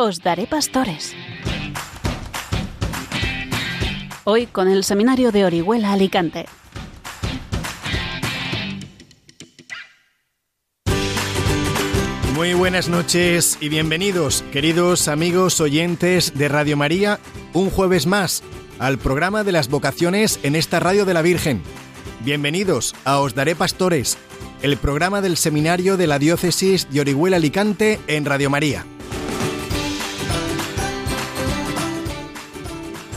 Os daré pastores. Hoy con el seminario de Orihuela Alicante. Muy buenas noches y bienvenidos, queridos amigos oyentes de Radio María, un jueves más al programa de las vocaciones en esta radio de la Virgen. Bienvenidos a Os Daré Pastores, el programa del seminario de la diócesis de Orihuela Alicante en Radio María.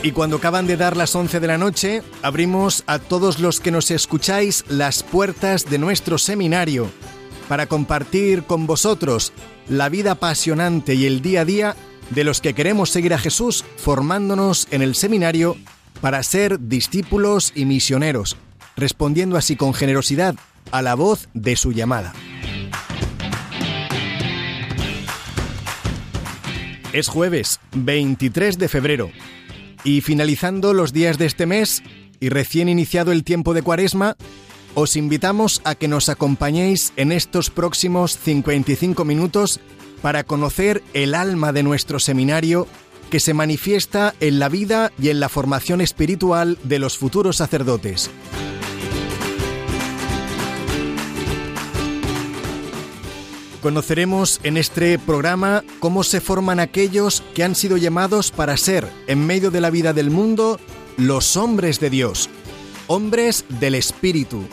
Y cuando acaban de dar las 11 de la noche, abrimos a todos los que nos escucháis las puertas de nuestro seminario para compartir con vosotros la vida apasionante y el día a día de los que queremos seguir a Jesús formándonos en el seminario para ser discípulos y misioneros, respondiendo así con generosidad a la voz de su llamada. Es jueves 23 de febrero y finalizando los días de este mes y recién iniciado el tiempo de cuaresma, os invitamos a que nos acompañéis en estos próximos 55 minutos para conocer el alma de nuestro seminario que se manifiesta en la vida y en la formación espiritual de los futuros sacerdotes. Conoceremos en este programa cómo se forman aquellos que han sido llamados para ser, en medio de la vida del mundo, los hombres de Dios, hombres del Espíritu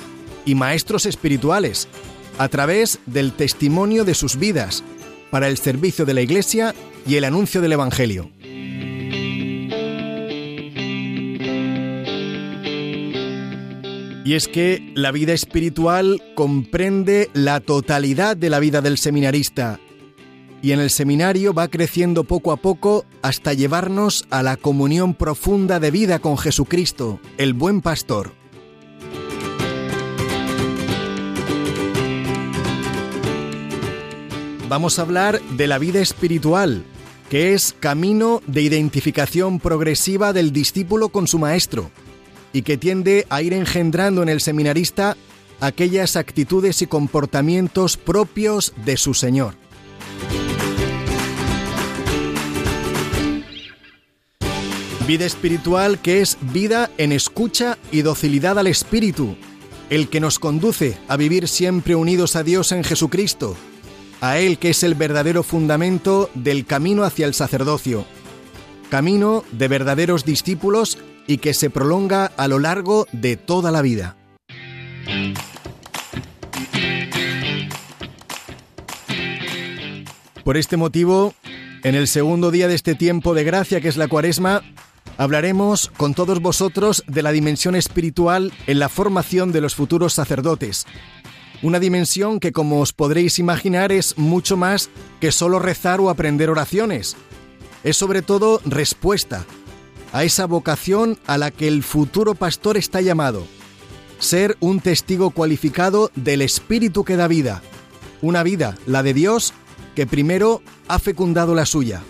y maestros espirituales, a través del testimonio de sus vidas, para el servicio de la Iglesia y el anuncio del Evangelio. Y es que la vida espiritual comprende la totalidad de la vida del seminarista y en el seminario va creciendo poco a poco hasta llevarnos a la comunión profunda de vida con Jesucristo, el buen pastor. Vamos a hablar de la vida espiritual, que es camino de identificación progresiva del discípulo con su maestro y que tiende a ir engendrando en el seminarista aquellas actitudes y comportamientos propios de su Señor. Vida espiritual que es vida en escucha y docilidad al Espíritu, el que nos conduce a vivir siempre unidos a Dios en Jesucristo, a Él que es el verdadero fundamento del camino hacia el sacerdocio, camino de verdaderos discípulos y que se prolonga a lo largo de toda la vida. Por este motivo, en el segundo día de este tiempo de gracia que es la cuaresma, hablaremos con todos vosotros de la dimensión espiritual en la formación de los futuros sacerdotes. Una dimensión que, como os podréis imaginar, es mucho más que solo rezar o aprender oraciones. Es sobre todo respuesta a esa vocación a la que el futuro pastor está llamado. Ser un testigo cualificado del Espíritu que da vida. Una vida, la de Dios, que primero ha fecundado la suya.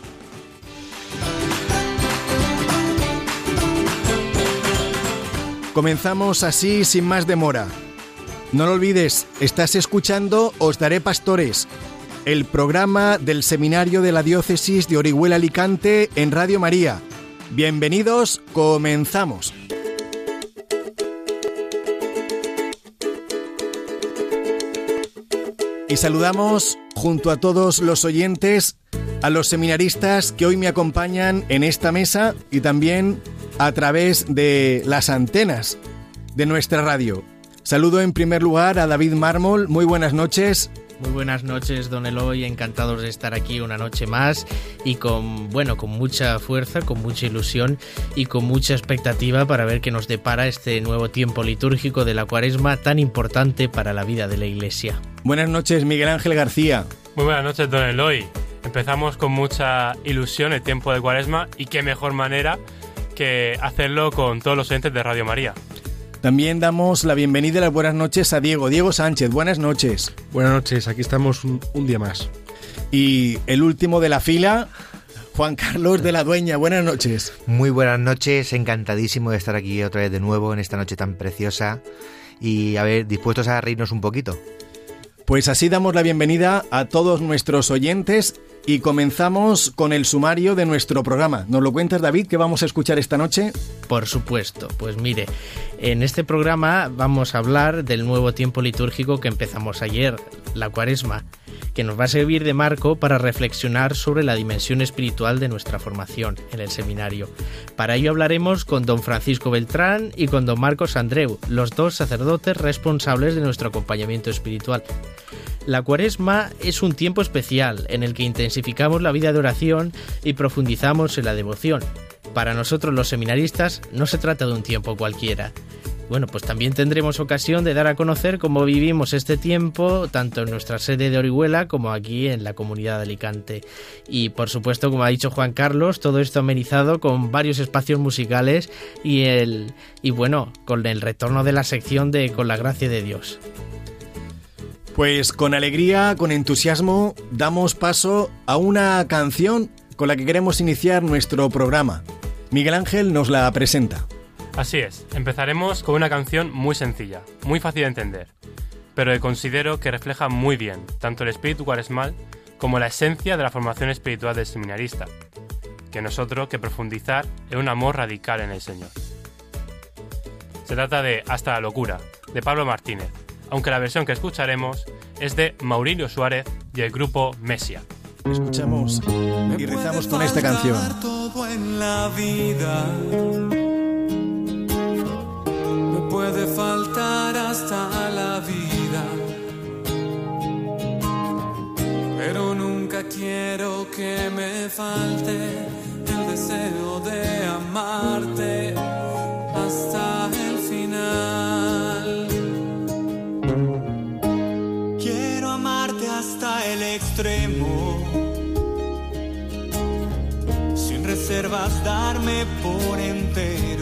Comenzamos así sin más demora. No lo olvides, estás escuchando Os Daré Pastores, el programa del Seminario de la Diócesis de Orihuela Alicante en Radio María Bienvenidos, comenzamos. Y saludamos junto a todos los oyentes, a los seminaristas que hoy me acompañan en esta mesa y también a través de las antenas de nuestra radio. Saludo en primer lugar a David Mármol, muy buenas noches. Muy buenas noches, don Eloy, encantados de estar aquí una noche más y con, bueno, con mucha fuerza, con mucha ilusión y con mucha expectativa para ver qué nos depara este nuevo tiempo litúrgico de la cuaresma tan importante para la vida de la Iglesia. Buenas noches, Miguel Ángel García. Muy buenas noches, don Eloy. Empezamos con mucha ilusión el tiempo de cuaresma y qué mejor manera que hacerlo con todos los oyentes de Radio María. También damos la bienvenida y las buenas noches a Diego. Diego Sánchez, buenas noches. Buenas noches, aquí estamos un, día más. Y el último de la fila, Juan Carlos de la Dueña, buenas noches. Muy buenas noches, encantadísimo de estar aquí otra vez de nuevo en esta noche tan preciosa y a ver, dispuestos a reírnos un poquito. Pues así damos la bienvenida a todos nuestros oyentes y comenzamos con el sumario de nuestro programa. ¿Nos lo cuentas, David, qué vamos a escuchar esta noche? Por supuesto, pues mire, en este programa vamos a hablar del nuevo tiempo litúrgico que empezamos ayer, la cuaresma, que nos va a servir de marco para reflexionar sobre la dimensión espiritual de nuestra formación en el seminario. Para ello hablaremos con don Francisco Beltrán y con don Marcos Andreu, los dos sacerdotes responsables de nuestro acompañamiento espiritual. La cuaresma es un tiempo especial en el que intensificamos la vida de oración y profundizamos en la devoción. Para nosotros los seminaristas no se trata de un tiempo cualquiera. Bueno, pues también tendremos ocasión de dar a conocer cómo vivimos este tiempo, tanto en nuestra sede de Orihuela como aquí en la comunidad de Alicante. Y por supuesto, como ha dicho Juan Carlos, todo esto amenizado con varios espacios musicales y el y bueno, con el retorno de la sección de Con la gracia de Dios. Pues con alegría, con entusiasmo, damos paso a una canción con la que queremos iniciar nuestro programa. Miguel Ángel nos la presenta. Así es, empezaremos con una canción muy sencilla, muy fácil de entender, pero que considero que refleja muy bien tanto el espíritu cuaresmal como la esencia de la formación espiritual del seminarista, que nosotros que profundizar en un amor radical en el Señor. Se trata de Hasta la locura, de Pablo Martínez, aunque la versión que escucharemos es de Maurilio Suárez y el grupo Mesia. Escuchamos y rezamos con esta canción. Todo en la vida me puede faltar hasta la vida, pero nunca quiero que me falte el deseo de amarte hasta sin reservas darme por entero,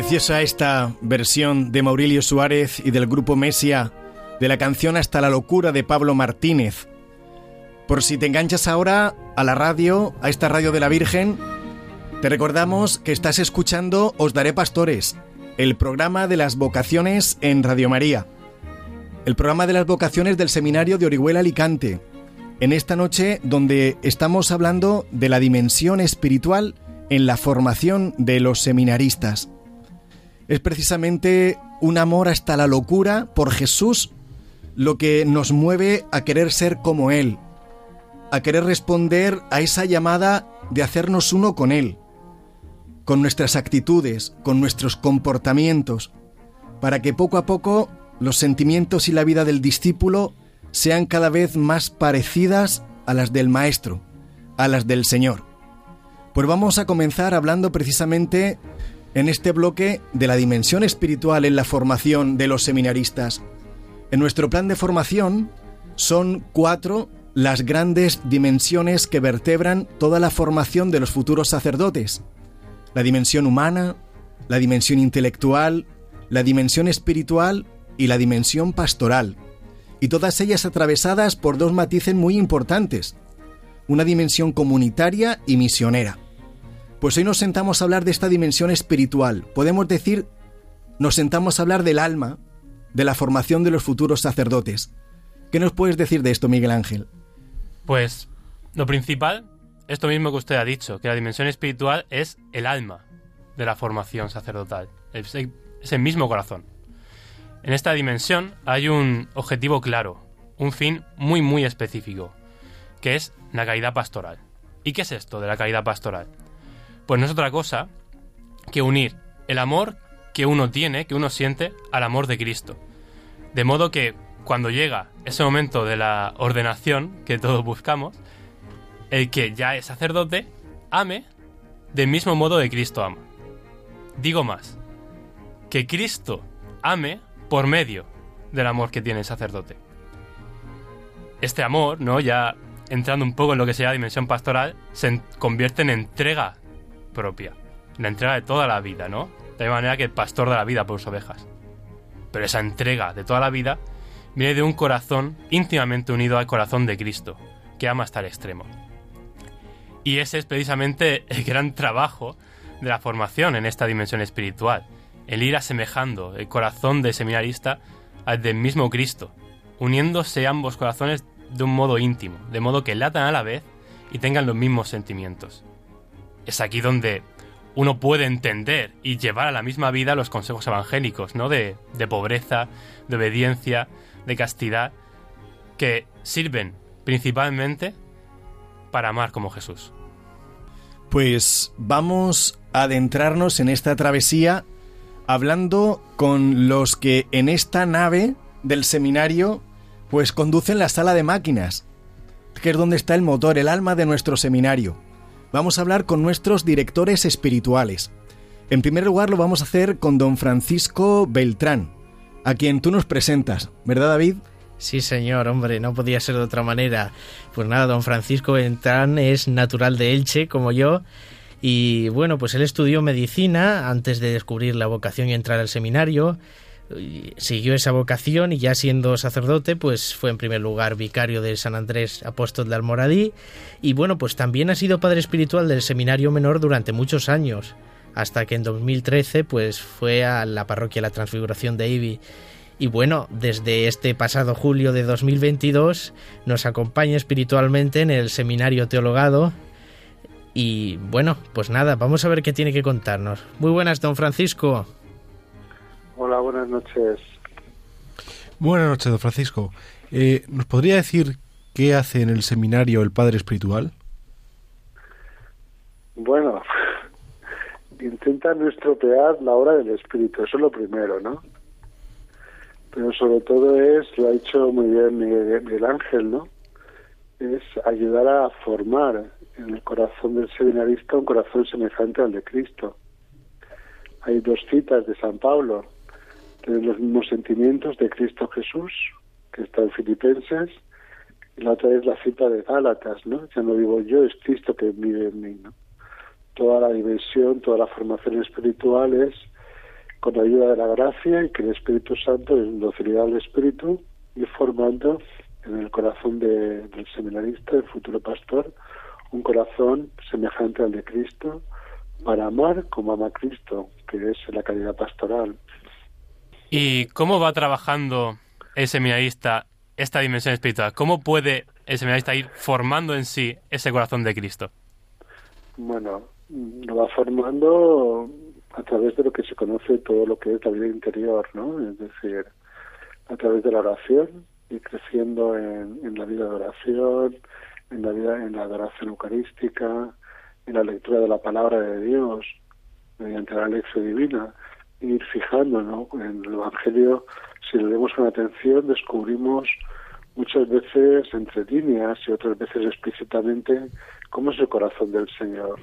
Preciosa esta versión de Maurilio Suárez y del grupo Mesia de la canción Hasta la locura de Pablo Martínez. Por si te enganchas ahora a la radio, a esta radio de la Virgen, te recordamos que estás escuchando Os Daré Pastores, el programa de las vocaciones en Radio María. El programa de las vocaciones del Seminario de Orihuela Alicante. En esta noche donde estamos hablando de la dimensión espiritual en la formación de los seminaristas es precisamente un amor hasta la locura por Jesús lo que nos mueve a querer ser como Él, a querer responder a esa llamada de hacernos uno con Él, con nuestras actitudes, con nuestros comportamientos, para que poco a poco los sentimientos y la vida del discípulo sean cada vez más parecidas a las del Maestro, a las del Señor. Pues vamos a comenzar hablando precisamente en este bloque de la dimensión espiritual en la formación de los seminaristas. En nuestro plan de formación son cuatro las grandes dimensiones que vertebran toda la formación de los futuros sacerdotes. La dimensión humana, la dimensión intelectual, la dimensión espiritual y la dimensión pastoral. Y todas ellas atravesadas por dos matices muy importantes. Una dimensión comunitaria y misionera. Pues hoy nos sentamos a hablar de esta dimensión espiritual. Podemos decir, nos sentamos a hablar del alma, de la formación de los futuros sacerdotes. ¿Qué nos puedes decir de esto, Miguel Ángel? Pues lo principal, esto mismo que usted ha dicho, que la dimensión espiritual es el alma de la formación sacerdotal, es el mismo corazón. En esta dimensión hay un objetivo claro, un fin muy muy específico, que es la caridad pastoral. ¿Y qué es esto de la caridad pastoral? Pues no es otra cosa que unir el amor que uno tiene, que uno siente, al amor de Cristo. De modo que cuando llega ese momento de la ordenación que todos buscamos, el que ya es sacerdote ame del mismo modo de Cristo ama. Digo más, que Cristo ame por medio del amor que tiene el sacerdote. Este amor, ¿no? Ya entrando un poco en lo que sería la dimensión pastoral, se convierte en entrega propia. La entrega de toda la vida, ¿no? De la manera que el pastor de la vida por sus ovejas. Pero esa entrega de toda la vida viene de un corazón íntimamente unido al corazón de Cristo, que ama hasta el extremo. Y ese es precisamente el gran trabajo de la formación en esta dimensión espiritual, el ir asemejando el corazón del seminarista al del mismo Cristo, uniéndose ambos corazones de un modo íntimo, de modo que latan a la vez y tengan los mismos sentimientos es aquí donde uno puede entender y llevar a la misma vida los consejos evangélicos, ¿no? De, pobreza, de obediencia, de castidad, que sirven principalmente para amar como Jesús. Pues vamos a adentrarnos en esta travesía hablando con los que en esta nave del seminario pues conducen la sala de máquinas, que es donde está el motor, el alma de nuestro seminario vamos a hablar con nuestros directores espirituales. En primer lugar lo vamos a hacer con don Francisco Beltrán, a quien tú nos presentas, ¿verdad David? Sí, señor, hombre, no podía ser de otra manera. Pues nada, don Francisco Beltrán es natural de Elche, como yo, y bueno, pues él estudió medicina antes de descubrir la vocación y entrar al seminario siguió esa vocación y ya siendo sacerdote, pues fue en primer lugar vicario de San Andrés Apóstol de Almoradí y bueno, pues también ha sido padre espiritual del seminario menor durante muchos años, hasta que en 2013 pues fue a la parroquia La Transfiguración de Ibi. Y bueno, desde este pasado julio de 2022 nos acompaña espiritualmente en el seminario teologado y bueno, pues nada, vamos a ver qué tiene que contarnos. Muy buenas, don Francisco. Hola, buenas noches. Buenas noches, don Francisco. Eh, ¿Nos podría decir qué hace en el seminario el Padre Espiritual? Bueno, intenta no estropear la obra del Espíritu, eso es lo primero, ¿no? Pero sobre todo es, lo ha hecho muy bien Miguel Ángel, ¿no? Es ayudar a formar en el corazón del seminarista un corazón semejante al de Cristo. Hay dos citas de San Pablo, tener los mismos sentimientos de Cristo Jesús, que está en Filipenses, y la otra es la cita de Gálatas, ¿no? Ya no digo yo, es Cristo que vive en mí, ¿no? Toda la dimensión, toda la formación espiritual es con la ayuda de la gracia y que el Espíritu Santo, en docilidad del Espíritu, y formando en el corazón de, del seminarista, del futuro pastor, un corazón semejante al de Cristo, para amar como ama Cristo, que es la calidad pastoral. ¿Y cómo va trabajando el seminarista esta dimensión espiritual? ¿Cómo puede el seminarista ir formando en sí ese corazón de Cristo? Bueno, lo va formando a través de lo que se conoce todo lo que es la vida interior, ¿no? Es decir, a través de la oración y creciendo en, en la vida de oración, en la vida, en la adoración eucarística, en la lectura de la palabra de Dios, mediante la lección divina, ir fijando, ¿no? En el Evangelio, si lo leemos con atención, descubrimos muchas veces entre líneas y otras veces explícitamente cómo es el corazón del Señor.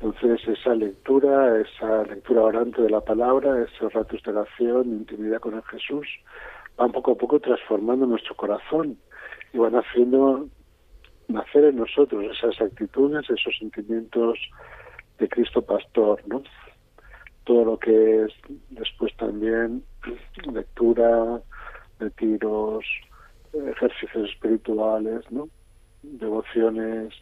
Entonces esa lectura, esa lectura orante de la palabra, esos ratos de oración, intimidad con el Jesús, van poco a poco transformando nuestro corazón y van haciendo nacer en nosotros esas actitudes, esos sentimientos de Cristo Pastor, ¿no? Todo lo que es después también lectura, retiros, ejercicios espirituales, ¿no? Devociones,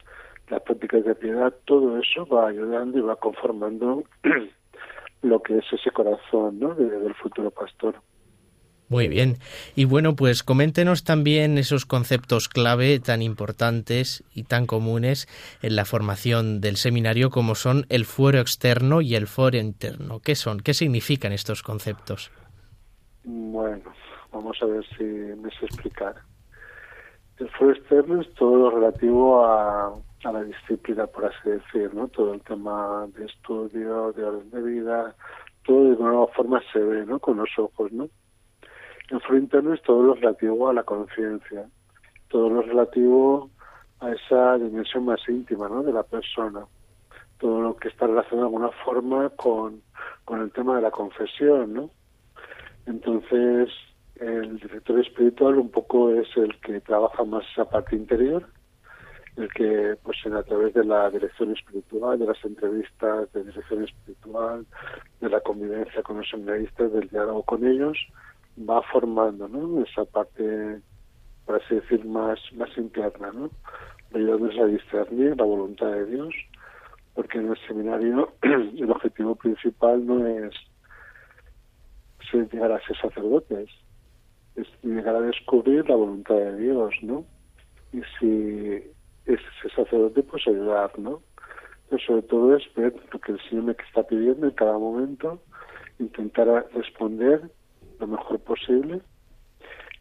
las prácticas de piedad, todo eso va ayudando y va conformando lo que es ese corazón, ¿no? del futuro pastor. Muy bien. Y bueno, pues coméntenos también esos conceptos clave tan importantes y tan comunes en la formación del seminario como son el fuero externo y el fuero interno. ¿Qué son? ¿Qué significan estos conceptos? Bueno, vamos a ver si me sé explicar. El fuero externo es todo lo relativo a, a la disciplina, por así decir, ¿no? Todo el tema de estudio, de orden de vida, todo de alguna forma se ve, ¿no? Con los ojos, ¿no? El foro interno es todo lo relativo a la conciencia, todo lo relativo a esa dimensión más íntima ¿no? de la persona, todo lo que está relacionado de alguna forma con, con el tema de la confesión. ¿no? Entonces, el director espiritual un poco es el que trabaja más esa parte interior, el que, pues, a través de la dirección espiritual, de las entrevistas de dirección espiritual, de la convivencia con los seminaristas, del diálogo con ellos, va formando ¿no? esa parte, por así decir, más, más interna, ¿no? ayudándonos a discernir la voluntad de Dios, porque en el seminario el objetivo principal no es llegar a ser sacerdotes, es llegar a descubrir la voluntad de Dios, ¿no? Y si es ese sacerdote, pues ayudar, ¿no? Pero sobre todo es ver lo que el Señor me está pidiendo en cada momento, intentar responder lo mejor posible.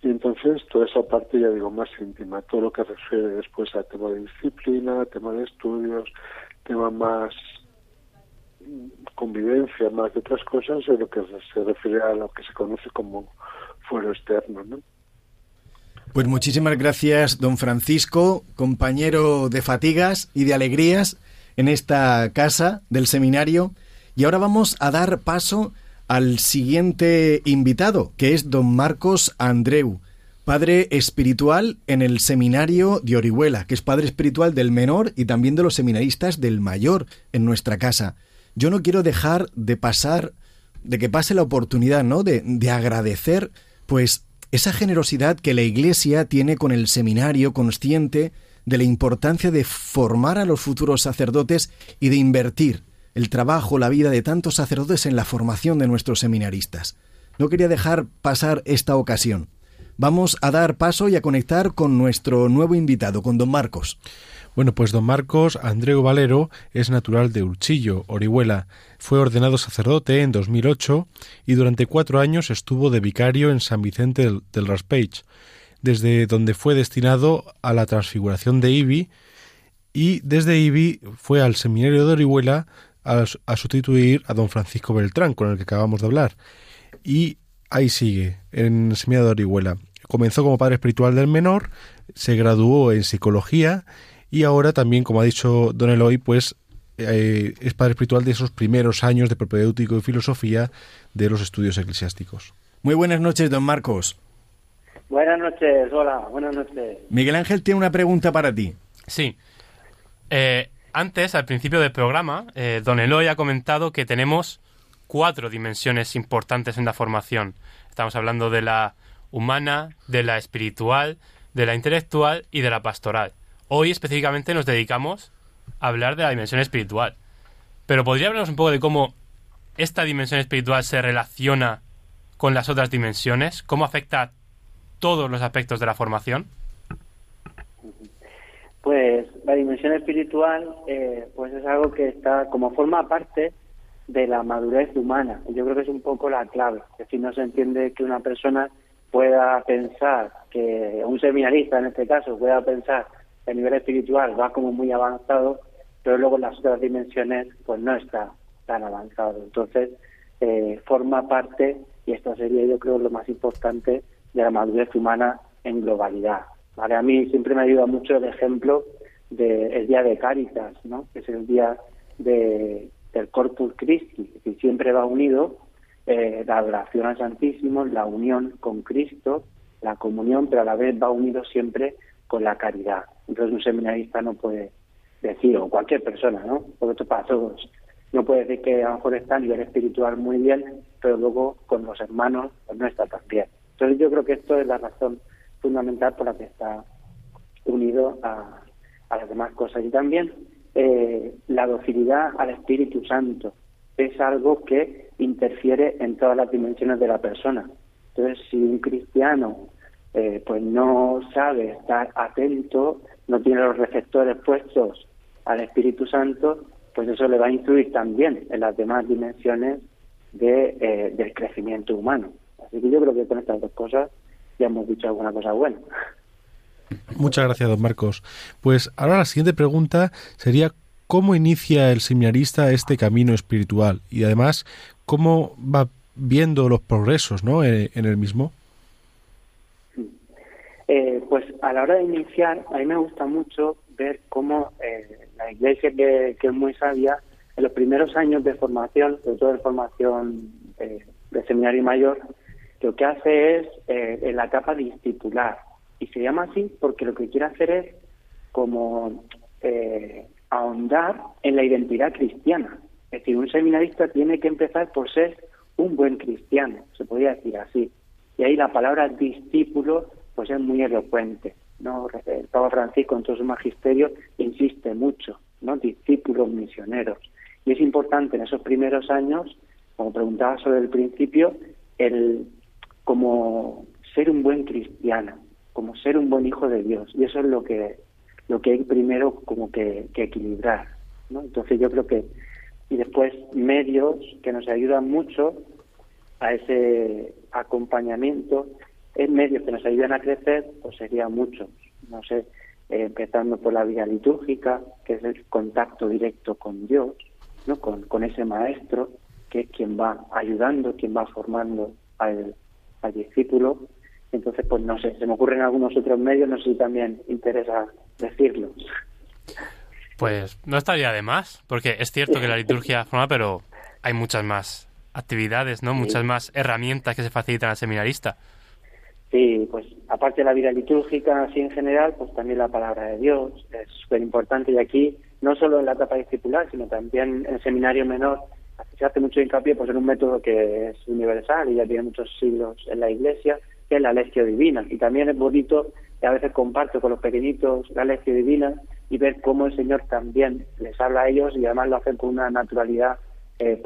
Y entonces toda esa parte, ya digo, más íntima, todo lo que refiere después al tema de disciplina, tema de estudios, tema más convivencia, más de otras cosas, es lo que se refiere a lo que se conoce como fuero externo, ¿no? Pues muchísimas gracias, don Francisco, compañero de fatigas y de alegrías en esta casa del seminario. Y ahora vamos a dar paso al siguiente invitado, que es don Marcos Andreu, padre espiritual en el seminario de Orihuela, que es padre espiritual del menor y también de los seminaristas del mayor en nuestra casa. Yo no quiero dejar de pasar, de que pase la oportunidad, ¿no? De, de agradecer, pues, esa generosidad que la Iglesia tiene con el seminario, consciente de la importancia de formar a los futuros sacerdotes y de invertir el trabajo, la vida de tantos sacerdotes en la formación de nuestros seminaristas. No quería dejar pasar esta ocasión. Vamos a dar paso y a conectar con nuestro nuevo invitado, con don Marcos. Bueno, pues don Marcos Andreu Valero es natural de Urchillo, Orihuela. Fue ordenado sacerdote en 2008 y durante cuatro años estuvo de vicario en San Vicente del, del desde donde fue destinado a la transfiguración de Ibi y desde Ibi fue al seminario de Orihuela a, sustituir a don Francisco Beltrán, con el que acabamos de hablar. Y ahí sigue, en Semilla de Orihuela. Comenzó como padre espiritual del menor, se graduó en psicología y ahora también, como ha dicho don Eloy, pues eh, es padre espiritual de esos primeros años de propedéutico y filosofía de los estudios eclesiásticos. Muy buenas noches, don Marcos. Buenas noches, hola, buenas noches. Miguel Ángel tiene una pregunta para ti. Sí. Eh, antes, al principio del programa, eh, don Eloy ha comentado que tenemos cuatro dimensiones importantes en la formación. Estamos hablando de la humana, de la espiritual, de la intelectual y de la pastoral. Hoy específicamente nos dedicamos a hablar de la dimensión espiritual. Pero podría hablarnos un poco de cómo esta dimensión espiritual se relaciona con las otras dimensiones, cómo afecta a todos los aspectos de la formación. Pues la dimensión espiritual eh, pues es algo que está como forma parte de la madurez humana. Yo creo que es un poco la clave. Es decir, no se entiende que una persona pueda pensar, que un seminarista en este caso pueda pensar que a nivel espiritual va como muy avanzado, pero luego en las otras dimensiones pues no está tan avanzado. Entonces, eh, forma parte, y esto sería yo creo lo más importante, de la madurez humana en globalidad. ¿Vale? A mí siempre me ayuda mucho el ejemplo del día de Cáritas, ¿no? que es el día de, del Corpus Christi, que siempre va unido eh, la adoración al Santísimo, la unión con Cristo, la comunión, pero a la vez va unido siempre con la caridad. Entonces un seminarista no puede decir, o cualquier persona, ¿no? Porque esto para no puede decir que a lo mejor está a nivel espiritual muy bien, pero luego con los hermanos pues no está tan bien. Entonces yo creo que esto es la razón fundamental por la que está unido a, las demás cosas. Y también eh, la docilidad al Espíritu Santo es algo que interfiere en todas las dimensiones de la persona. Entonces, si un cristiano eh, pues no sabe estar atento, no tiene los receptores puestos al Espíritu Santo, pues eso le va a influir también en las demás dimensiones de, eh, del crecimiento humano. Así que yo creo que con estas dos cosas ya hemos dicho alguna cosa buena. Muchas gracias, don Marcos. Pues ahora la siguiente pregunta sería cómo inicia el seminarista este camino espiritual y además cómo va viendo los progresos ¿no? en, el mismo. Eh, pues a la hora de iniciar, a mí me gusta mucho ver cómo eh, la iglesia, que, es muy sabia, en los primeros años de formación, sobre todo de formación eh, de seminario mayor, lo que hace es en la etapa discipular. Y se llama así porque lo que quiere hacer es como ahondar en la identidad cristiana. Es decir, un seminarista tiene que empezar por ser un buen cristiano, se podría decir así. Y ahí la palabra discípulo pues es muy elocuente. ¿no? El Papa Francisco en todo su magisterio insiste mucho, ¿no? discípulos misioneros. Y es importante en esos primeros años, como preguntaba sobre el principio, el como ser un buen cristiano, como ser un buen hijo de Dios. Y eso es lo que lo que hay primero como que, equilibrar. ¿no? Entonces yo creo que, y después medios que nos ayudan mucho a ese acompañamiento, en medios que nos ayudan a crecer, pues sería muchos, no sé, eh, empezando por la vía litúrgica, que es el contacto directo con Dios, ¿no? con, con ese maestro, que es quien va ayudando, quien va formando al, al discípulo. Entonces, pues no sé, se me ocurren algunos otros medios, no sé si también interesa decirlo. Pues no estaría de más, porque es cierto que la liturgia forma, pero hay muchas más actividades, ¿no? Muchas más herramientas que se facilitan al seminarista. Sí, pues aparte de la vida litúrgica así en general, pues también la palabra de Dios es súper importante y aquí no solo en la etapa discipular, sino también en el seminario menor se hace mucho hincapié pues en un método que es universal y ya tiene muchos siglos en la Iglesia, que es la lección divina. Y también es bonito y a veces comparto con los pequeñitos la lección divina y ver cómo el Señor también les habla a ellos y además lo hacen con una naturalidad eh,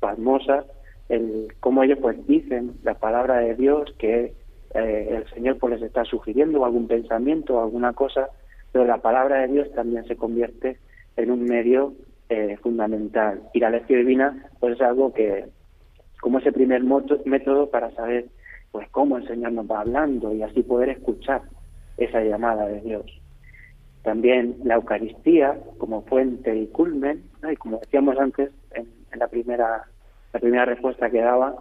pasmosa, el, cómo ellos pues dicen la palabra de Dios que eh, el Señor pues les está sugiriendo algún pensamiento alguna cosa, pero la palabra de Dios también se convierte en un medio eh, fundamental. Y la lección divina pues es algo que, como ese primer método para saber pues cómo el Señor nos va hablando y así poder escuchar esa llamada de Dios. También la Eucaristía como fuente y culmen, y como decíamos antes en, la primera la primera respuesta que daba,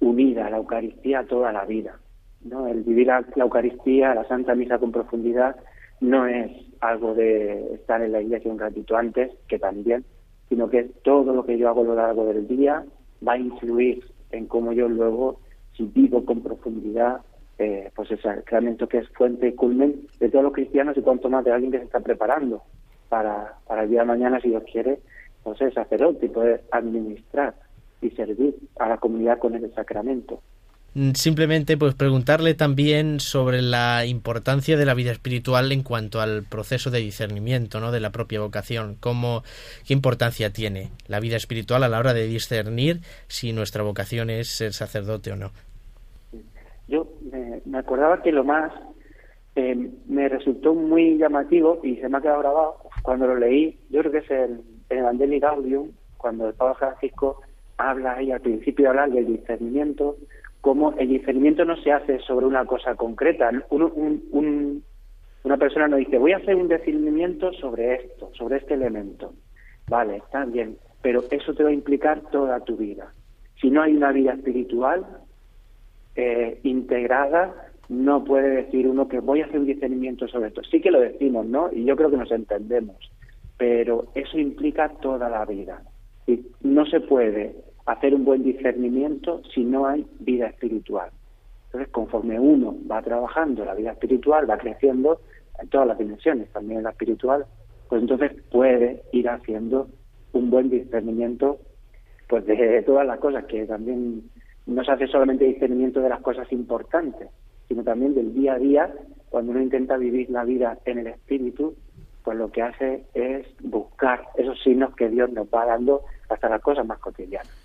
unida a la Eucaristía toda la vida. ¿no? El vivir la, Eucaristía, la Santa Misa con profundidad, no es algo de estar en la iglesia un ratito antes, que también, sino que todo lo que yo hago a lo largo del día va a influir en cómo yo luego, si vivo con profundidad eh, pues ese sacramento que es fuente y culmen de todos los cristianos y cuanto más de alguien que se está preparando para, para el día de mañana, si Dios quiere, pues es sacerdote y poder administrar y servir a la comunidad con el sacramento. Mm, simplemente pues preguntarle también sobre la importancia de la vida espiritual en cuanto al proceso de discernimiento ¿no? de la propia vocación. Cómo qué importancia tiene la vida espiritual a la hora de discernir si nuestra vocación es ser sacerdote o no yo me, acordaba que lo más eh, me resultó muy llamativo y se me ha quedado grabado cuando lo leí. Yo creo que es el, el Evangelio Gaudium cuando el Papa Francisco habla ahí al principio habla del discernimiento como el discernimiento no se hace sobre una cosa concreta. una persona no dice, voy a hacer un discernimiento sobre esto, sobre este elemento. Vale, está bien, pero eso te va a implicar toda tu vida. Si no hay una vida espiritual eh, integrada, no puede decir uno que voy a hacer un discernimiento sobre esto. Sí que lo decimos, ¿no? Y yo creo que nos entendemos, pero eso implica toda la vida. Y no se puede hacer un buen discernimiento si no hay vida espiritual. Entonces, conforme uno va trabajando la vida espiritual, va creciendo en todas las dimensiones, también en la espiritual, pues entonces puede ir haciendo un buen discernimiento pues de todas las cosas, que también no se hace solamente discernimiento de las cosas importantes, sino también del día a día, cuando uno intenta vivir la vida en el espíritu, pues lo que hace es buscar esos signos que Dios nos va dando hasta las cosas más cotidianas.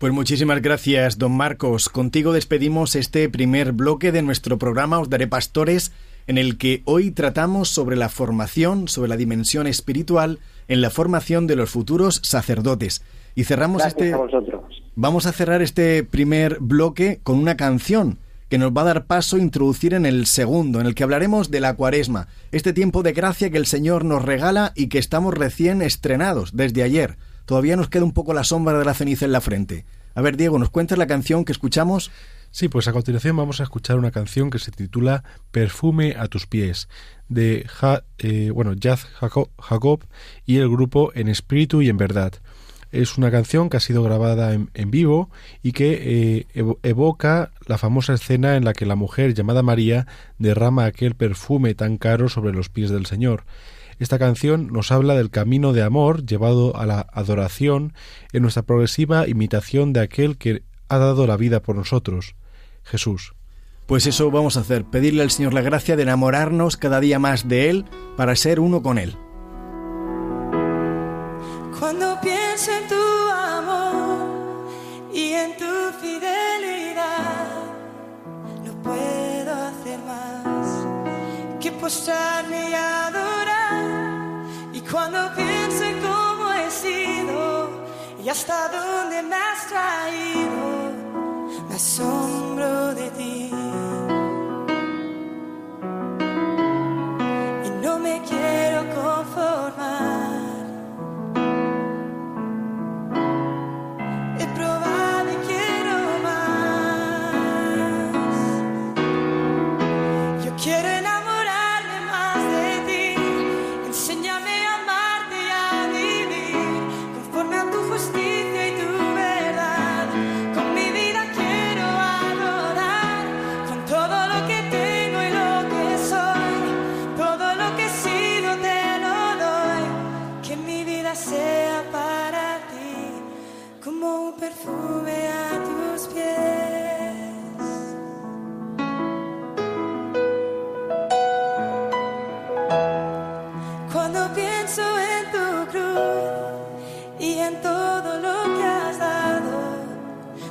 Pues muchísimas gracias, don Marcos. Contigo despedimos este primer bloque de nuestro programa Os Daré Pastores, en el que hoy tratamos sobre la formación, sobre la dimensión espiritual en la formación de los futuros sacerdotes. Y cerramos este. Vamos a cerrar este primer bloque con una canción que nos va a dar paso a introducir en el segundo, en el que hablaremos de la cuaresma, este tiempo de gracia que el Señor nos regala y que estamos recién estrenados desde ayer todavía nos queda un poco la sombra de la ceniza en la frente. A ver, Diego, ¿nos cuentas la canción que escuchamos? Sí, pues a continuación vamos a escuchar una canción que se titula Perfume a tus pies, de eh, bueno, Jazz Jacob y el grupo En Espíritu y en Verdad. Es una canción que ha sido grabada en, vivo y que eh, evoca la famosa escena en la que la mujer llamada María derrama aquel perfume tan caro sobre los pies del Señor. Esta canción nos habla del camino de amor llevado a la adoración en nuestra progresiva imitación de aquel que ha dado la vida por nosotros, Jesús. Pues eso vamos a hacer, pedirle al Señor la gracia de enamorarnos cada día más de Él para ser uno con Él. Cuando pienso en tu amor y en tu fidelidad, no puedo hacer más que postrarme y adorar. Cuando pienso en cómo he sido y hasta dónde me has traído, me asombro de ti.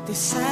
decide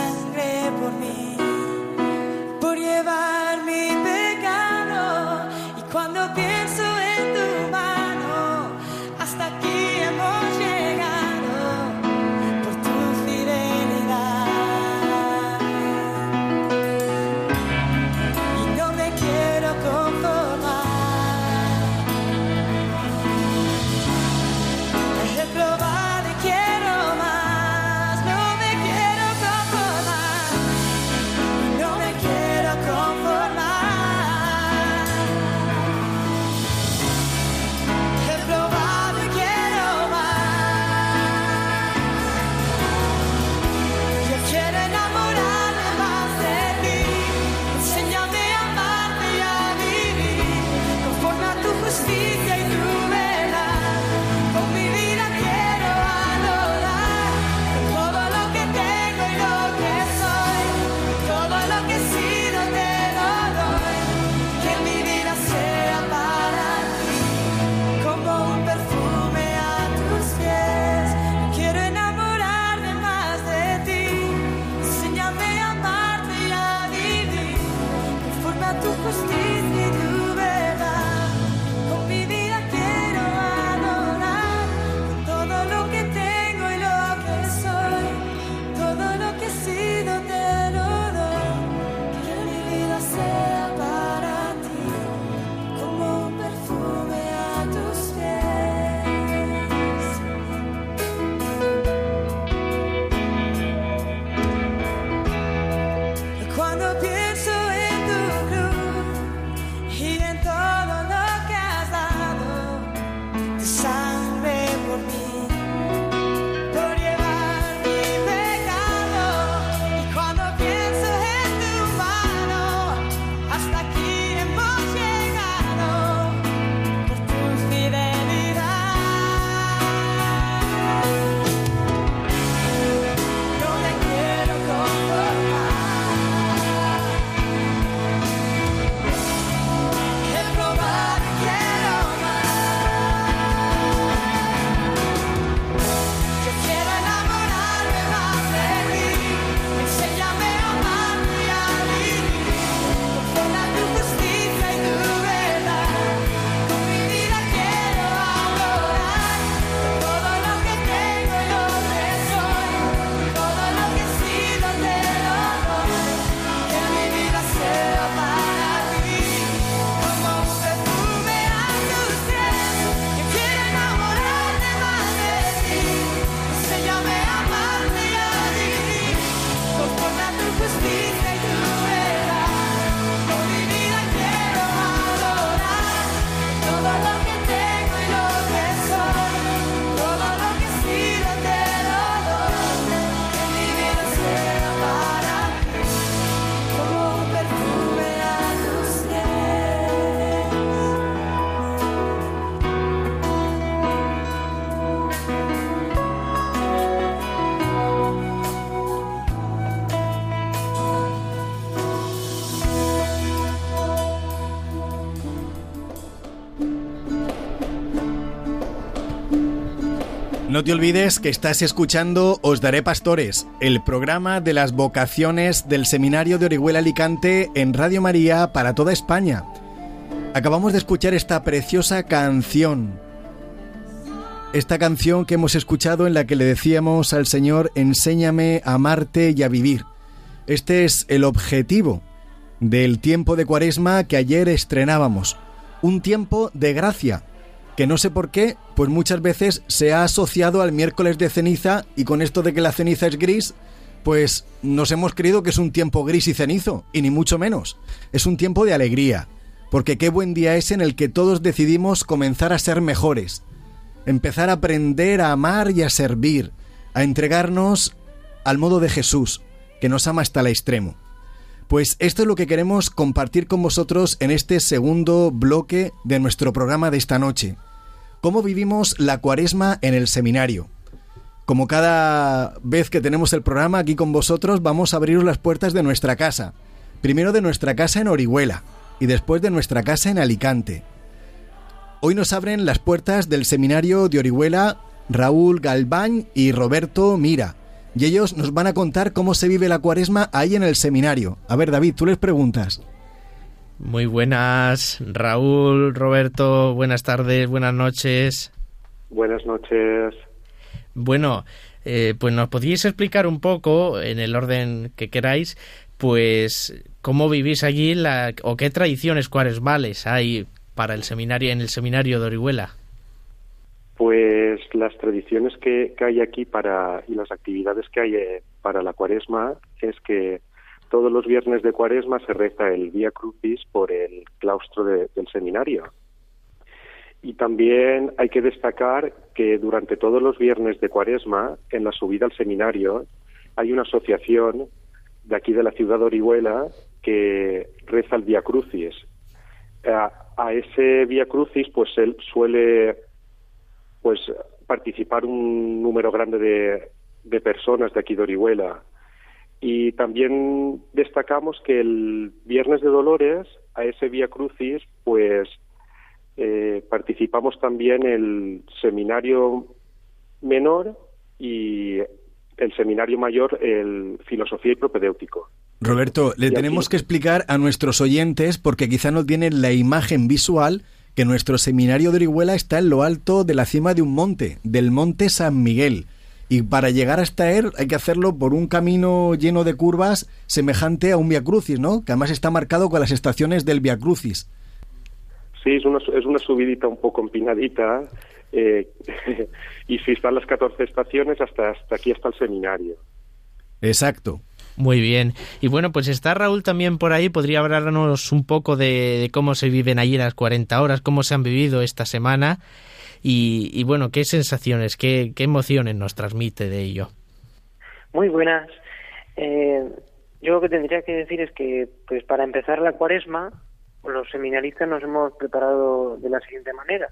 No te olvides que estás escuchando Os Daré Pastores, el programa de las vocaciones del Seminario de Orihuela Alicante en Radio María para toda España. Acabamos de escuchar esta preciosa canción. Esta canción que hemos escuchado en la que le decíamos al Señor, enséñame a amarte y a vivir. Este es el objetivo del tiempo de cuaresma que ayer estrenábamos. Un tiempo de gracia, que no sé por qué, pues muchas veces se ha asociado al miércoles de ceniza y con esto de que la ceniza es gris, pues nos hemos creído que es un tiempo gris y cenizo, y ni mucho menos. Es un tiempo de alegría, porque qué buen día es en el que todos decidimos comenzar a ser mejores, empezar a aprender a amar y a servir, a entregarnos al modo de Jesús, que nos ama hasta el extremo. Pues esto es lo que queremos compartir con vosotros en este segundo bloque de nuestro programa de esta noche cómo vivimos la cuaresma en el seminario. Como cada vez que tenemos el programa aquí con vosotros, vamos a abriros las puertas de nuestra casa. Primero de nuestra casa en Orihuela y después de nuestra casa en Alicante. Hoy nos abren las puertas del seminario de Orihuela Raúl Galván y Roberto Mira. Y ellos nos van a contar cómo se vive la cuaresma ahí en el seminario. A ver, David, tú les preguntas. Muy buenas, Raúl, Roberto, buenas tardes, buenas noches. Buenas noches. Bueno, eh, pues nos podríais explicar un poco, en el orden que queráis, pues cómo vivís allí la, o qué tradiciones cuaresmales hay para el seminario en el seminario de Orihuela. Pues las tradiciones que, hay aquí para y las actividades que hay eh, para la cuaresma es que todos los viernes de cuaresma se reza el Vía Crucis por el claustro del seminario. Y también hay que destacar que durante todos los viernes de cuaresma, en la subida al seminario, hay una asociación de aquí de la ciudad de Orihuela que reza el Vía Crucis. A, ese Vía Crucis, pues él suele pues participar un número grande de, de personas de aquí de Orihuela y también destacamos que el Viernes de Dolores, a ese Vía Crucis, pues eh, participamos también el seminario menor y el seminario mayor, el Filosofía y Propedéutico. Roberto, le tenemos que explicar a nuestros oyentes, porque quizá no tienen la imagen visual, que nuestro seminario de Orihuela está en lo alto de la cima de un monte, del monte San Miguel. Y para llegar hasta él hay que hacerlo por un camino lleno de curvas semejante a un Via Crucis, ¿no? Que además está marcado con las estaciones del Via Crucis. Sí, es una, es una subidita un poco empinadita. Eh, y si están las 14 estaciones, hasta, hasta aquí está el seminario. Exacto. Muy bien. Y bueno, pues está Raúl también por ahí. ¿Podría hablarnos un poco de, cómo se viven allí las 40 horas, cómo se han vivido esta semana? Y, bueno, ¿qué sensaciones, qué, qué, emociones nos transmite de ello? Muy buenas. Eh, yo lo que tendría que decir es que, pues para empezar la cuaresma, los seminaristas nos hemos preparado de la siguiente manera.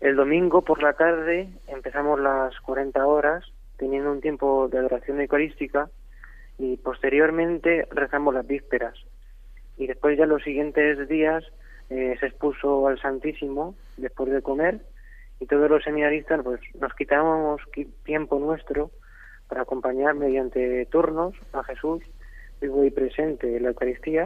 El domingo por la tarde empezamos las 40 horas teniendo un tiempo de adoración eucarística y posteriormente rezamos las vísperas. Y después ya los siguientes días eh, se expuso al Santísimo después de comer y todos los seminaristas pues nos quitamos tiempo nuestro para acompañar mediante turnos a Jesús vivo y presente en la Eucaristía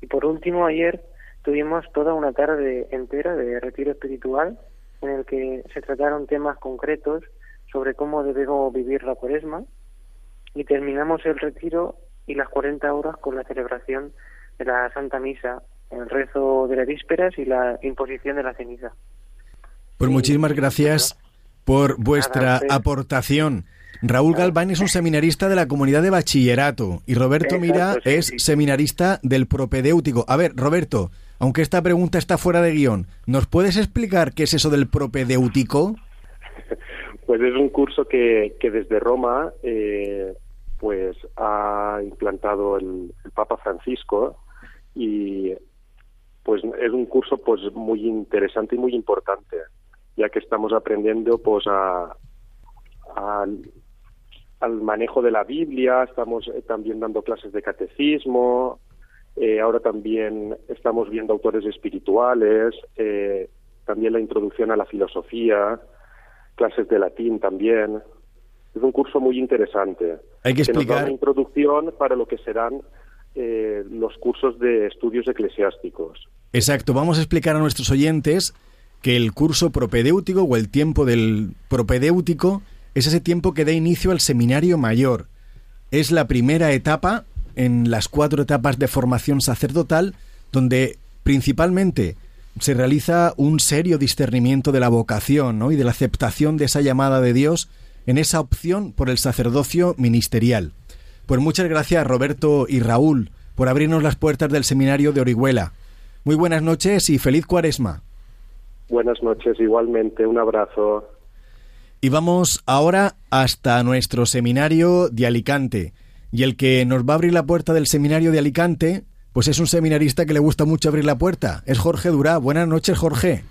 y por último ayer tuvimos toda una tarde entera de retiro espiritual en el que se trataron temas concretos sobre cómo debemos vivir la cuaresma y terminamos el retiro y las 40 horas con la celebración de la Santa Misa, el rezo de las vísperas y la imposición de la ceniza. Pues muchísimas gracias por vuestra aportación. Raúl Galván es un seminarista de la comunidad de bachillerato y Roberto Mira es seminarista del propedéutico. A ver, Roberto, aunque esta pregunta está fuera de guion, ¿nos puedes explicar qué es eso del propedéutico? Pues es un curso que, que desde Roma eh, pues ha implantado el, Papa Francisco y pues es un curso pues muy interesante y muy importante ya que estamos aprendiendo pues a, al manejo de la Biblia, estamos eh, también dando clases de catecismo, eh, ahora también estamos viendo autores espirituales, eh, también la introducción a la filosofía clases de latín también. Es un curso muy interesante. Hay que nos da explicar. una introducción para lo que serán eh, los cursos de estudios eclesiásticos. Exacto, vamos a explicar a nuestros oyentes que el curso propedéutico o el tiempo del propedéutico es ese tiempo que da inicio al seminario mayor. Es la primera etapa en las cuatro etapas de formación sacerdotal donde principalmente se realiza un serio discernimiento de la vocación ¿no? y de la aceptación de esa llamada de Dios en esa opción por el sacerdocio ministerial. Pues muchas gracias Roberto y Raúl por abrirnos las puertas del seminario de Orihuela. Muy buenas noches y feliz cuaresma. Buenas noches, igualmente. Un abrazo. Y vamos ahora hasta nuestro seminario de Alicante. Y el que nos va a abrir la puerta del seminario de Alicante, pues es un seminarista que le gusta mucho abrir la puerta. Es Jorge Durá. Buenas noches, Jorge.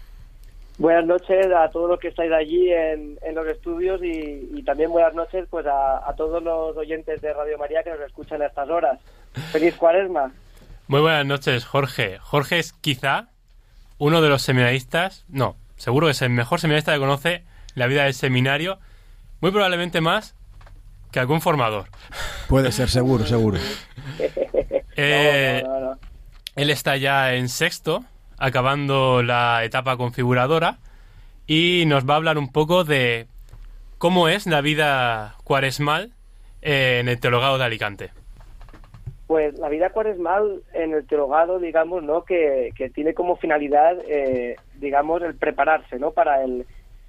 Buenas noches a todos los que estáis allí en, en los estudios y, y también buenas noches pues a, a todos los oyentes de Radio María que nos escuchan a estas horas. Feliz cuaresma. Muy buenas noches, Jorge. Jorge es quizá uno de los seminaristas, no, seguro que es el mejor seminarista que conoce la vida del seminario, muy probablemente más que algún formador. Puede ser, seguro, seguro. Eh, No, no, no, no. Él está ya en sexto, acabando la etapa configuradora, y nos va a hablar un poco de cómo es la vida cuaresmal eh, en el teologado de Alicante. Pues la vida cuaresmal en el teologado, digamos, ¿no? Que, que tiene como finalidad, eh, digamos, el prepararse, ¿no? Para el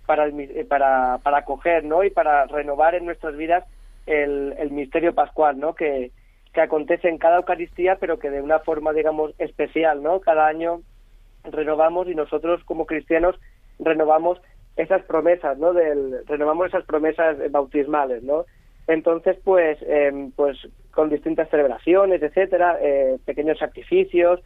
para el, eh, para para acoger, ¿no? Y para renovar en nuestras vidas el, el misterio pascual, ¿no? Que, que acontece en cada Eucaristía, pero que de una forma, digamos, especial, ¿no? Cada año renovamos y nosotros como cristianos renovamos esas promesas, ¿no? Del, renovamos esas promesas bautismales, ¿no? Entonces, pues, em, pues con distintas celebraciones, etcétera, eh, pequeños sacrificios,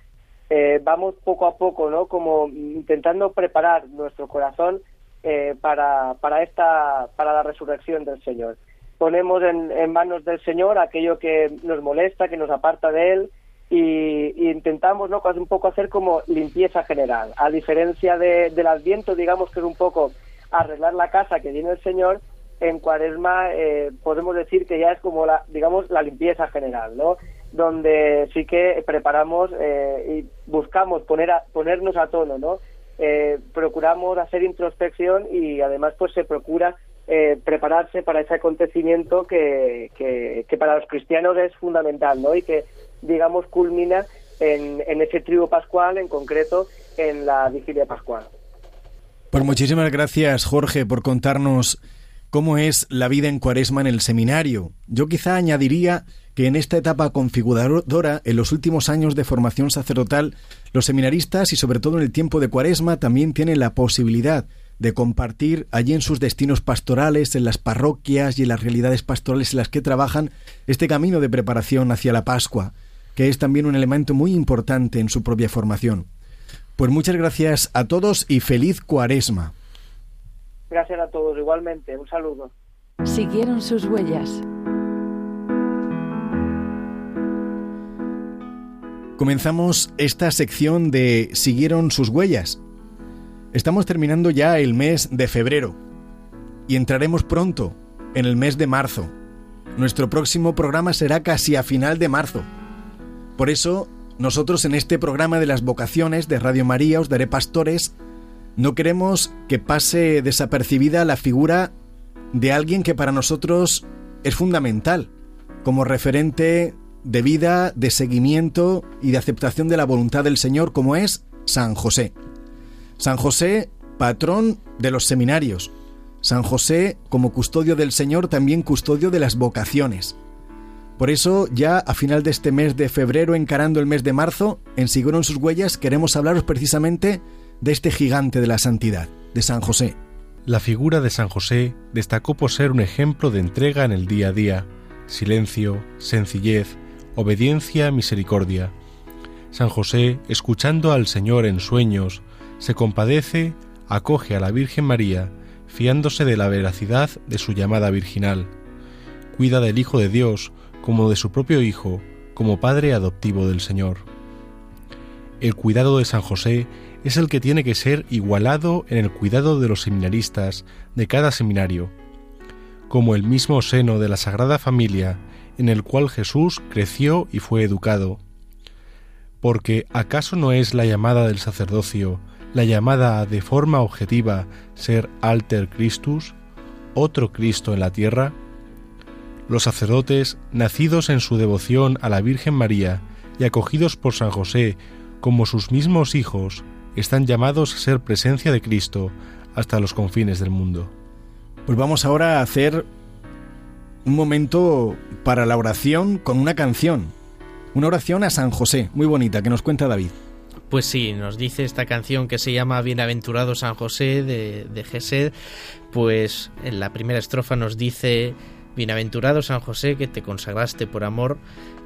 eh, vamos poco a poco, ¿no? Como intentando preparar nuestro corazón eh, para, para esta, para la resurrección del Señor. Ponemos en, en manos del Señor aquello que nos molesta, que nos aparta de Él, y, intentamos, ¿no? Un poco hacer como limpieza general. A diferencia de- del Adviento, digamos que es un poco arreglar la casa que viene el Señor, en Cuaresma eh, podemos decir que ya es como la, digamos, la limpieza general, ¿no? Donde sí que preparamos eh, y buscamos poner a- ponernos a tono, ¿no? Eh, procuramos hacer introspección y además pues se procura eh, prepararse para ese acontecimiento que, que, que para los cristianos es fundamental, ¿no? Y que, digamos, culmina en, en ese trigo pascual, en concreto en la vigilia pascual. Pues muchísimas gracias, Jorge, por contarnos cómo es la vida en cuaresma en el seminario. Yo quizá añadiría que en esta etapa configuradora, en los últimos años de formación sacerdotal, los seminaristas y sobre todo en el tiempo de cuaresma también tienen la posibilidad de compartir allí en sus destinos pastorales, en las parroquias y en las realidades pastorales en las que trabajan, este camino de preparación hacia la Pascua, que es también un elemento muy importante en su propia formación. Pues muchas gracias a todos y feliz cuaresma. Gracias a todos, igualmente. Un saludo. Siguieron sus huellas. Comenzamos esta sección de Siguieron sus huellas. Estamos terminando ya el mes de febrero y entraremos pronto en el mes de marzo. Nuestro próximo programa será casi a final de marzo. Por eso, nosotros en este programa de las vocaciones de Radio María os daré pastores, no queremos que pase desapercibida la figura de alguien que para nosotros es fundamental, como referente de vida, de seguimiento y de aceptación de la voluntad del Señor, como es San José. San José, patrón de los seminarios. San José, como custodio del Señor, también custodio de las vocaciones. Por eso, ya a final de este mes de febrero, encarando el mes de marzo, en Siguieron sus huellas, queremos hablaros precisamente de este gigante de la santidad, de San José. La figura de San José destacó por ser un ejemplo de entrega en el día a día, silencio, sencillez, obediencia, misericordia. San José, escuchando al Señor en sueños, se compadece, acoge a la Virgen María, fiándose de la veracidad de su llamada virginal. Cuida del Hijo de Dios como de su propio Hijo, como Padre adoptivo del Señor. el cuidado de San José es el que tiene que ser igualado en el cuidado de los seminaristas de cada seminario, como el mismo seno de la Sagrada Familia en el cual Jesús creció y fue educado. Porque ¿acaso no es la llamada del sacerdocio, la llamada de forma objetiva ser alter Christus, otro Cristo en la tierra? Los sacerdotes, nacidos en su devoción a la Virgen María y acogidos por San José como sus mismos hijos, están llamados a ser presencia de Cristo hasta los confines del mundo. Pues vamos ahora a hacer un momento para la oración con una canción. Una oración a San José, muy bonita, que nos cuenta David. Pues sí, nos dice esta canción que se llama Bienaventurado San José de, de Gesed, pues en la primera estrofa nos dice, Bienaventurado San José que te consagraste por amor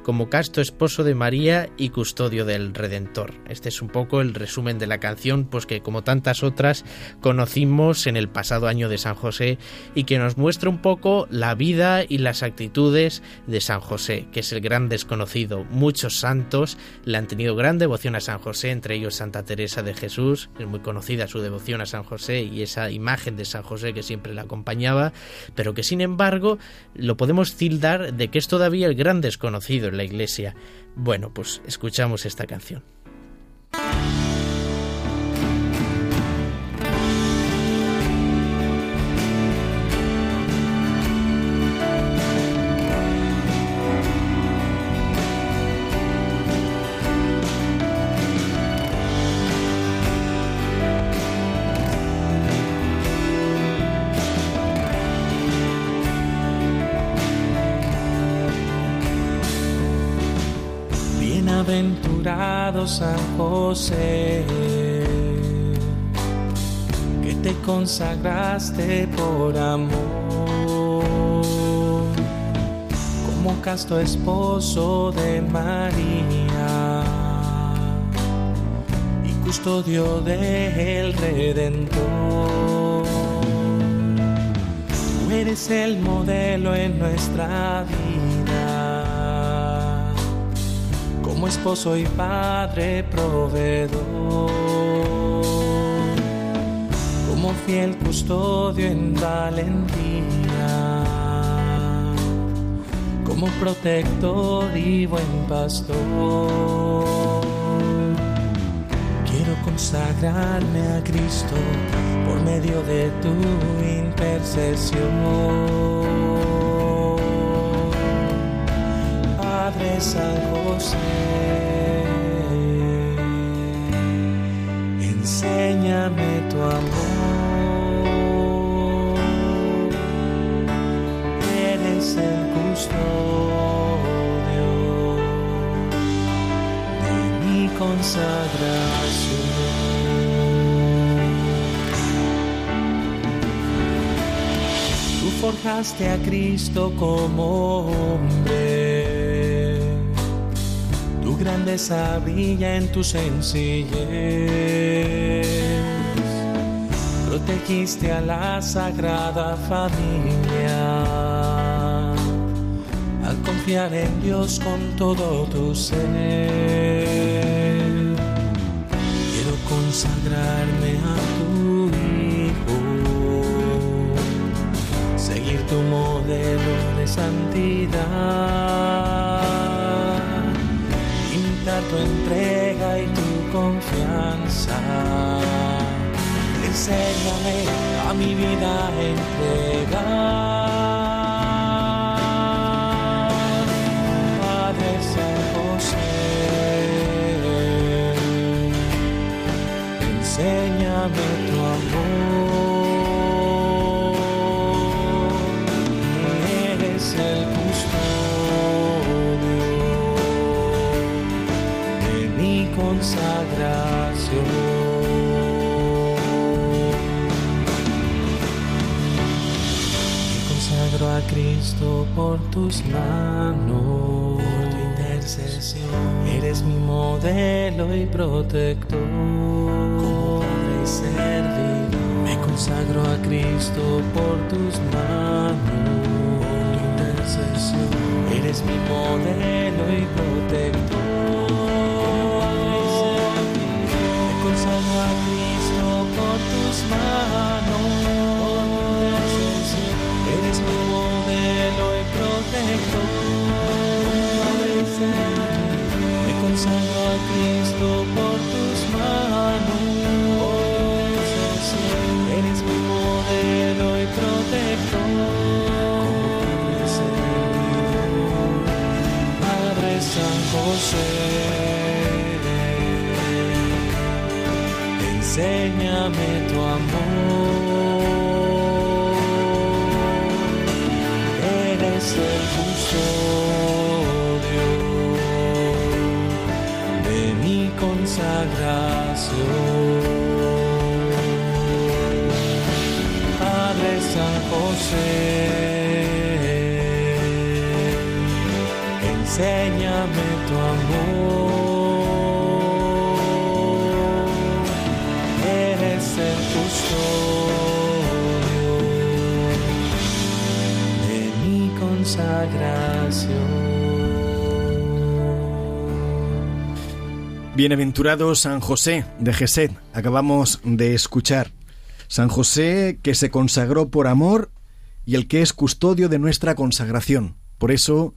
como casto esposo de María y custodio del Redentor. Este es un poco el resumen de la canción, pues que como tantas otras conocimos en el pasado año de San José y que nos muestra un poco la vida y las actitudes de San José, que es el gran desconocido. Muchos santos le han tenido gran devoción a San José, entre ellos Santa Teresa de Jesús, es muy conocida su devoción a San José y esa imagen de San José que siempre la acompañaba, pero que sin embargo lo podemos tildar de que es todavía el gran desconocido la iglesia. Bueno, pues escuchamos esta canción. Bienaventurado San José, que te consagraste por amor, como casto esposo de María y custodio del Redentor. Tú eres el modelo en nuestra vida como esposo y padre proveedor, como fiel custodio en valentía, como protector y buen pastor. Quiero consagrarme a Cristo por medio de tu intercesión. Padre San José, enséñame tu amor. Eres el custodio de mi consagración. Tú forjaste a Cristo como hombre grandeza brilla en tu sencillez. Protegiste a la sagrada familia al confiar en Dios con todo tu ser. Quiero consagrarme a tu Hijo, seguir tu modelo de santidad tu entrega y tu confianza. Enséñame a mi vida a entregar. Padre San José, enséñame Por tus manos, por tu intercesión. Eres mi modelo y protector. Padre servidor. Me consagro a Cristo por tus manos, por tu intercesión. Eres mi modelo y protector. a Cristo enséñame tu amor. Eres el custodio de mi consagración. Padre San José, enséñame Bienaventurado San José de Geset, acabamos de escuchar. San José que se consagró por amor y el que es custodio de nuestra consagración. Por eso,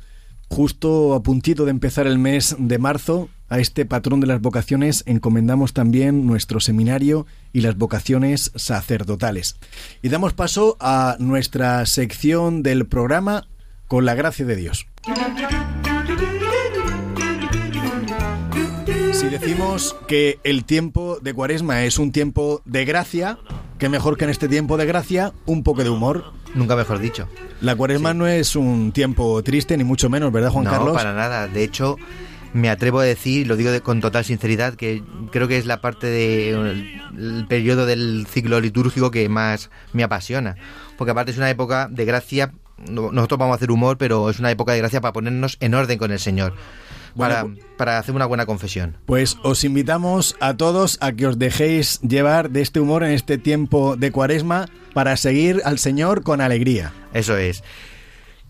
justo a puntito de empezar el mes de marzo, a este patrón de las vocaciones encomendamos también nuestro seminario y las vocaciones sacerdotales. Y damos paso a nuestra sección del programa con la gracia de Dios. Si decimos que el tiempo de Cuaresma es un tiempo de gracia, que mejor que en este tiempo de gracia, un poco de humor. Nunca mejor dicho. La Cuaresma no es un tiempo triste, ni mucho menos, ¿verdad, Juan no, Carlos? para nada. De hecho, me atrevo a decir, lo digo de- con total sinceridad, que creo que es la parte del el periodo del ciclo litúrgico que más me apasiona. Porque aparte es una época de gracia, no- nosotros vamos a hacer humor, pero es una época de gracia para ponernos en orden con el Señor. Para, Bueno, para hacer una buena confesión. Pues os invitamos a todos a que os dejéis llevar de este humor en este tiempo de Cuaresma para seguir al Señor con alegría. Eso es.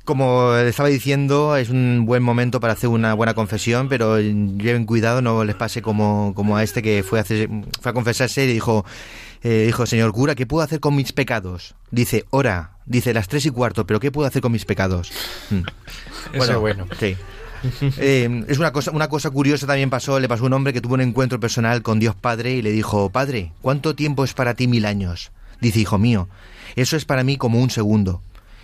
Como estaba diciendo, es un buen momento para hacer una buena confesión, pero lleven cuidado, no les pase como, como a este que fue a, hacer- fue a confesarse y dijo, eh, dijo, señor cura, ¿qué puedo hacer con mis pecados? Dice, ora, dice las tres y cuarto, pero ¿qué puedo hacer con mis pecados? Mm. Eso es bueno. Sí. Eh, es una cosa, una cosa curiosa también pasó, le pasó a un hombre que tuvo un encuentro personal con Dios Padre y le dijo, Padre, ¿cuánto tiempo es para ti mil años? Dice, hijo mío, eso es para mí como un segundo.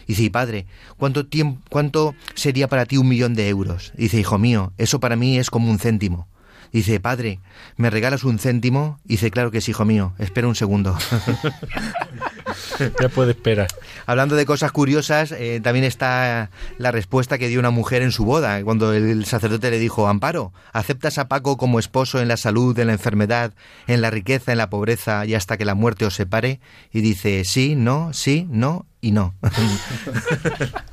Dice, "Y, padre, ¿cuánto, tiempo, ¿cuánto sería para ti un millón de euros? Dice, hijo mío, eso para mí es como un céntimo. Dice, padre, ¿me regalas un céntimo? Dice, claro que sí, hijo mío, espera un segundo. Ya puede esperar. Hablando de cosas curiosas, eh, también está la respuesta que dio una mujer en su boda, cuando el sacerdote le dijo, Amparo, ¿aceptas a Paco como esposo en la salud, en la enfermedad, en la riqueza, en la pobreza y hasta que la muerte os separe? Y dice, sí, no, sí, no y no.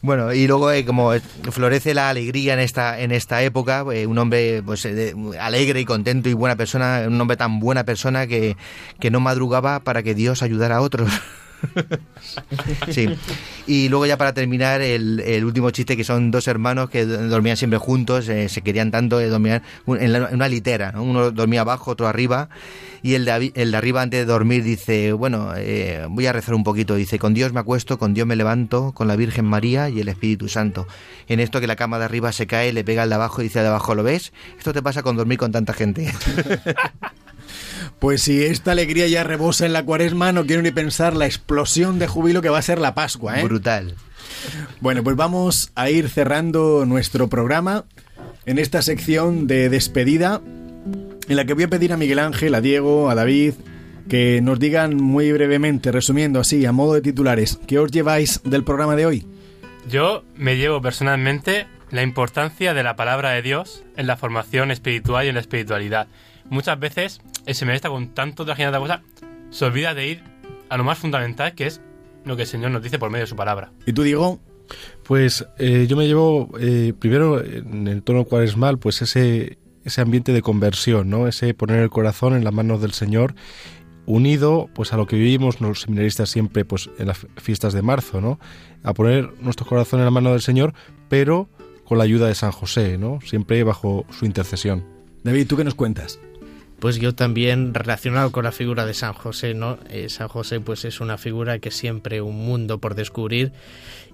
Bueno, y luego eh, como florece la alegría en esta en esta época, eh, un hombre pues eh, alegre y contento y buena persona, un hombre tan buena persona que, que no madrugaba para que Dios ayudara a otros. Sí. Y luego ya para terminar, el, último chiste que son dos hermanos que dormían siempre juntos, eh, se querían tanto, eh, dormían en, una litera, ¿no? Uno dormía abajo, otro arriba, y el de, avi- el de arriba antes de dormir dice, bueno, eh, voy a rezar un poquito, dice, con Dios me acuesto, con Dios me levanto, con la Virgen María y el Espíritu Santo. En esto que la cama de arriba se cae, le pega al de abajo y dice al de abajo, ¿lo ves? Esto te pasa con dormir con tanta gente. Pues si esta alegría ya rebosa en la Cuaresma, no quiero ni pensar la explosión de júbilo que va a ser la Pascua, ¿eh? Brutal. Bueno, pues vamos a ir cerrando nuestro programa en esta sección de despedida, en la que voy a pedir a Miguel Ángel, a Diego, a David, que nos digan muy brevemente, resumiendo así, a modo de titulares, ¿qué os lleváis del programa de hoy? Yo me llevo personalmente la importancia de la palabra de Dios en la formación espiritual y en la espiritualidad. Muchas veces el seminarista con tanto traje de cosa se olvida de ir a lo más fundamental que es lo que el Señor nos dice por medio de su palabra. ¿Y tú, Diego? Pues eh, yo me llevo eh, primero en el tono cuaresmal, pues ese, ese ambiente de conversión, ¿no? Ese poner el corazón en las manos del Señor, unido pues a lo que vivimos los seminaristas siempre pues en las fiestas de marzo, ¿no? A poner nuestro corazón en la mano del Señor, pero con la ayuda de San José, ¿no? Siempre bajo su intercesión. David, ¿tú qué nos cuentas? Pues yo también relacionado con la figura de San José, ¿no? Eh, San José pues es una figura que siempre un mundo por descubrir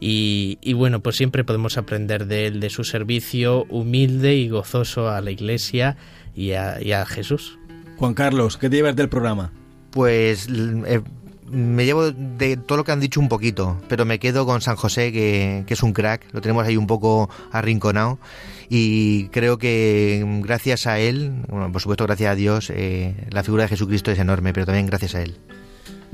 y, y, bueno, pues siempre podemos aprender de él, de su servicio humilde y gozoso a la Iglesia y a, y a Jesús. Juan Carlos, ¿qué te llevas del programa? Pues eh, me llevo de todo lo que han dicho un poquito, pero me quedo con San José, que, que, es un crack, lo tenemos ahí un poco arrinconado y creo que gracias a él, bueno, por supuesto gracias a Dios, eh, la figura de Jesucristo es enorme, pero también gracias a él.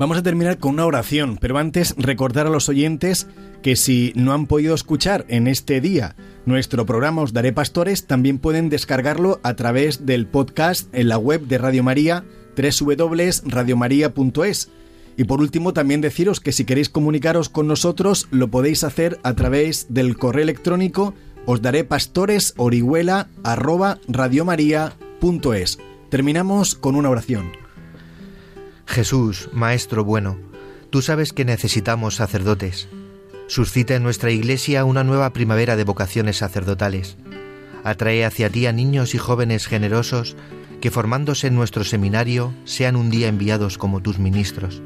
Vamos a terminar con una oración, pero antes recordar a los oyentes que si no han podido escuchar en este día nuestro programa Os Daré Pastores, también pueden descargarlo a través del podcast en la web de Radio María, www.radiomaria.es. Y por último, también deciros que si queréis comunicaros con nosotros, lo podéis hacer a través del correo electrónico os daré pastores orihuela arroba radiomaria.es. Terminamos con una oración. Jesús, Maestro bueno, tú sabes que necesitamos sacerdotes. Suscita en nuestra iglesia una nueva primavera de vocaciones sacerdotales. Atrae hacia ti a niños y jóvenes generosos que formándose en nuestro seminario sean un día enviados como tus ministros.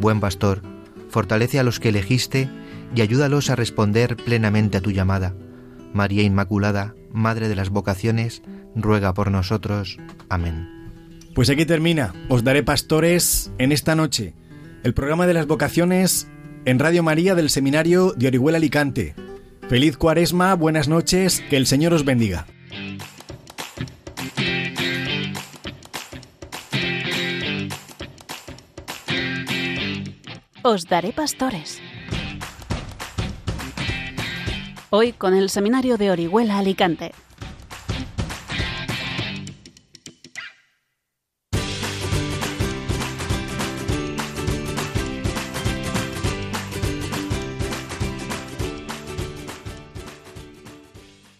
Buen pastor, fortalece a los que elegiste y ayúdalos a responder plenamente a tu llamada. María Inmaculada, Madre de las Vocaciones, ruega por nosotros. Amén. Pues aquí termina. Os daré pastores en esta noche. El programa de las vocaciones en Radio María del Seminario de Orihuela Alicante. Feliz cuaresma, buenas noches, que el Señor os bendiga. Os daré pastores. Hoy con el Seminario de Orihuela Alicante.